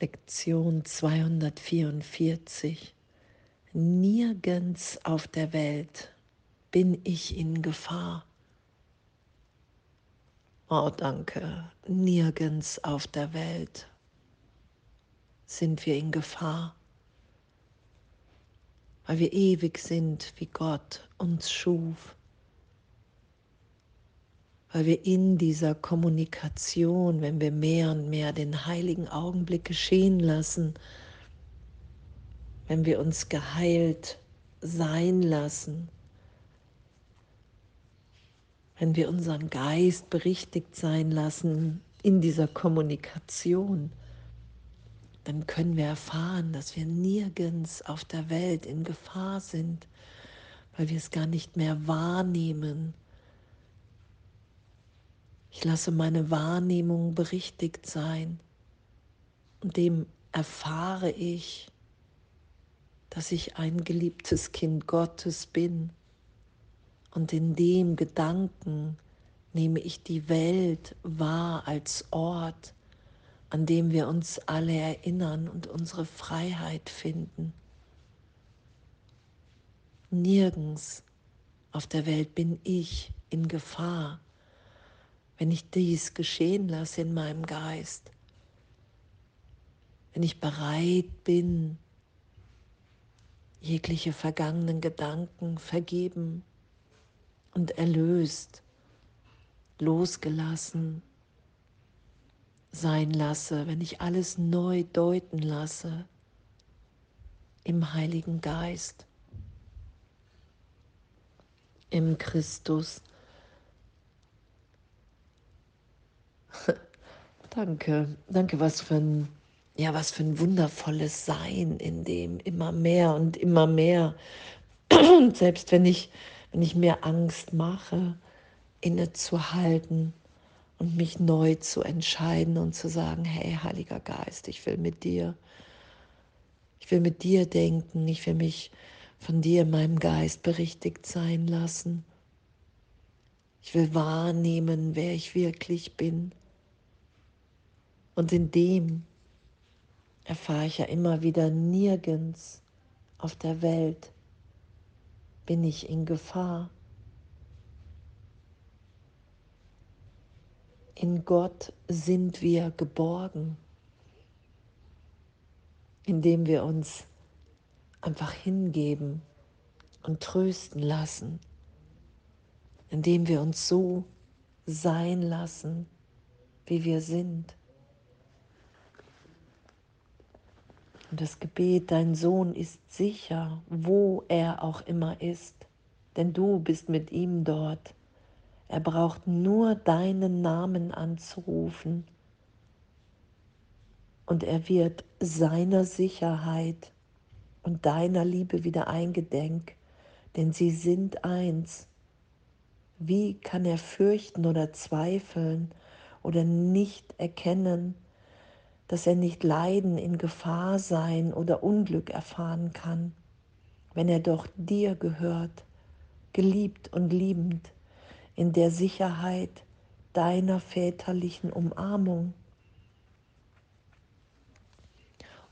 Lektion 244. Nirgends auf der Welt bin ich in Gefahr. Oh, danke. Nirgends auf der Welt sind wir in Gefahr, weil wir ewig sind, wie Gott uns schuf weil wir in dieser Kommunikation, wenn wir mehr und mehr den heiligen Augenblick geschehen lassen, wenn wir uns geheilt sein lassen, wenn wir unseren Geist berichtigt sein lassen in dieser Kommunikation, dann können wir erfahren, dass wir nirgends auf der Welt in Gefahr sind, weil wir es gar nicht mehr wahrnehmen, ich lasse meine Wahrnehmung berichtigt sein und dem erfahre ich, dass ich ein geliebtes Kind Gottes bin. Und in dem Gedanken nehme ich die Welt wahr als Ort, an dem wir uns alle erinnern und unsere Freiheit finden. Nirgends auf der Welt bin ich in Gefahr wenn ich dies geschehen lasse in meinem Geist, wenn ich bereit bin, jegliche vergangenen Gedanken vergeben und erlöst, losgelassen sein lasse, wenn ich alles neu deuten lasse im Heiligen Geist, im Christus danke, danke, was für ein, ja, was für ein wundervolles Sein, in dem immer mehr und immer mehr. Und selbst wenn ich, wenn ich mir Angst mache, innezuhalten und mich neu zu entscheiden und zu sagen, hey, Heiliger Geist, ich will mit dir, ich will mit dir denken, ich will mich von dir in meinem Geist berichtigt sein lassen. Ich will wahrnehmen, wer ich wirklich bin. Und in dem erfahre ich ja immer wieder, nirgends auf der Welt bin ich in Gefahr. In Gott sind wir geborgen, indem wir uns einfach hingeben und trösten lassen, indem wir uns so sein lassen, wie wir sind. Und das Gebet, dein Sohn ist sicher, wo er auch immer ist, denn du bist mit ihm dort. Er braucht nur deinen Namen anzurufen und er wird seiner Sicherheit und deiner Liebe wieder eingedenk, denn sie sind eins. Wie kann er fürchten oder zweifeln oder nicht erkennen, dass er nicht leiden, in Gefahr sein oder Unglück erfahren kann, wenn er doch dir gehört, geliebt und liebend, in der Sicherheit deiner väterlichen Umarmung.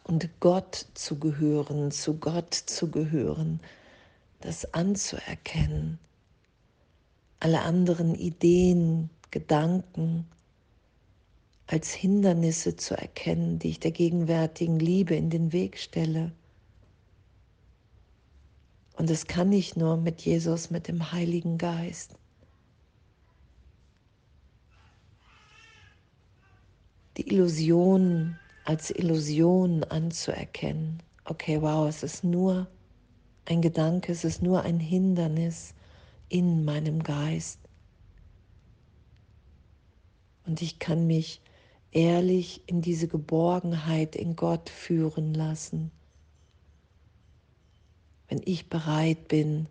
Und Gott zu gehören, zu Gott zu gehören, das anzuerkennen, alle anderen Ideen, Gedanken, als Hindernisse zu erkennen, die ich der gegenwärtigen Liebe in den Weg stelle. Und das kann ich nur mit Jesus, mit dem Heiligen Geist. Die Illusion als Illusion anzuerkennen. Okay, wow, es ist nur ein Gedanke, es ist nur ein Hindernis in meinem Geist. Und ich kann mich ehrlich in diese Geborgenheit in Gott führen lassen. Wenn ich bereit bin,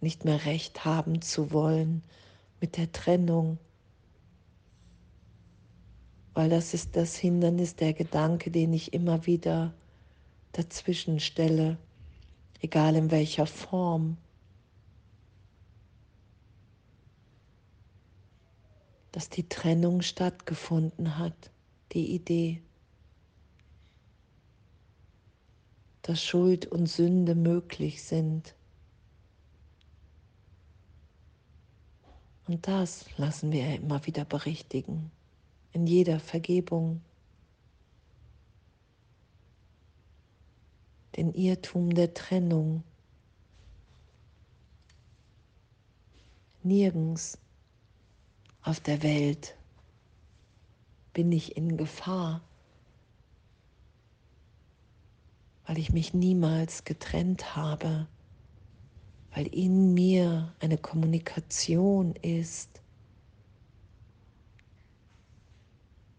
nicht mehr recht haben zu wollen mit der Trennung, weil das ist das Hindernis, der Gedanke, den ich immer wieder dazwischen stelle, egal in welcher Form. Dass die Trennung stattgefunden hat, die Idee. dass Schuld und Sünde möglich sind. Und das lassen wir immer wieder berichtigen, in jeder Vergebung. Den Irrtum der Trennung. Nirgends auf der Welt. Bin ich in Gefahr, weil ich mich niemals getrennt habe weil in mir eine Kommunikation ist,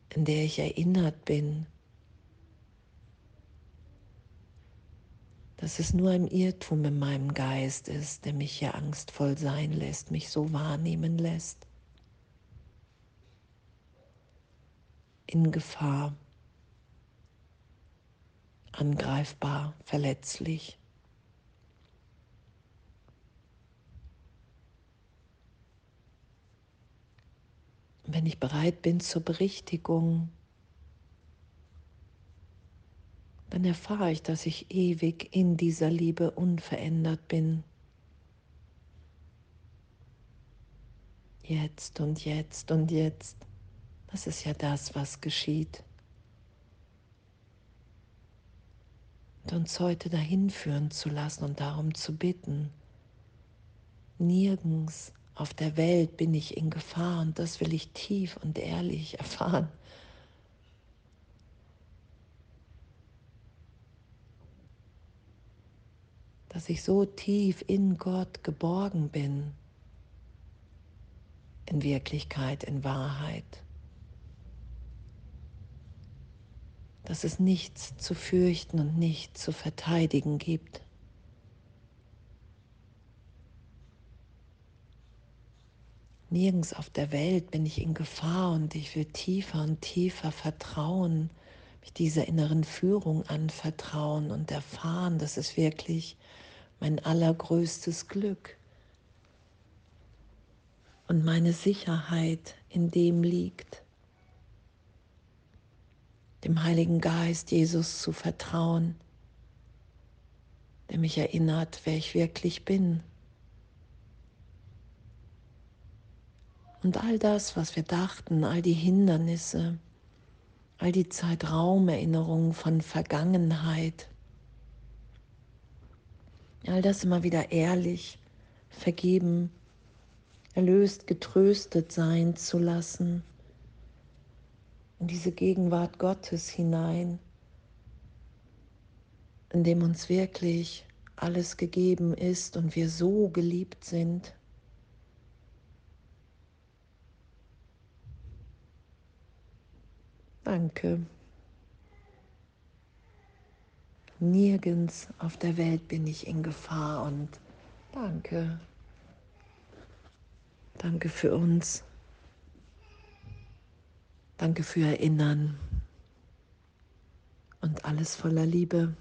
in der ich erinnert bin, dass es nur ein Irrtum in meinem Geist ist, der mich hier angstvoll sein lässt, mich so wahrnehmen lässt, in Gefahr, angreifbar, verletzlich. wenn ich bereit bin zur Berichtigung, dann erfahre ich, dass ich ewig in dieser Liebe unverändert bin. Jetzt und jetzt und jetzt. Das ist ja das, was geschieht. Und uns heute dahin führen zu lassen und darum zu bitten. Nirgends auf der Welt bin ich in Gefahr und das will ich tief und ehrlich erfahren. Dass ich so tief in Gott geborgen bin, in Wirklichkeit, in Wahrheit. Dass es nichts zu fürchten und nichts zu verteidigen gibt. Nirgends auf der Welt bin ich in Gefahr und ich will tiefer und tiefer vertrauen, mich dieser inneren Führung anvertrauen und erfahren, dass es wirklich mein allergrößtes Glück und meine Sicherheit in dem liegt, dem Heiligen Geist Jesus zu vertrauen, der mich erinnert, wer ich wirklich bin. Und all das, was wir dachten, all die Hindernisse, all die Zeitraumerinnerungen von Vergangenheit, all das immer wieder ehrlich, vergeben, erlöst, getröstet sein zu lassen, in diese Gegenwart Gottes hinein, in dem uns wirklich alles gegeben ist und wir so geliebt sind. Danke. Nirgends auf der Welt bin ich in Gefahr und danke. Danke für uns. Danke für Erinnern und alles voller Liebe.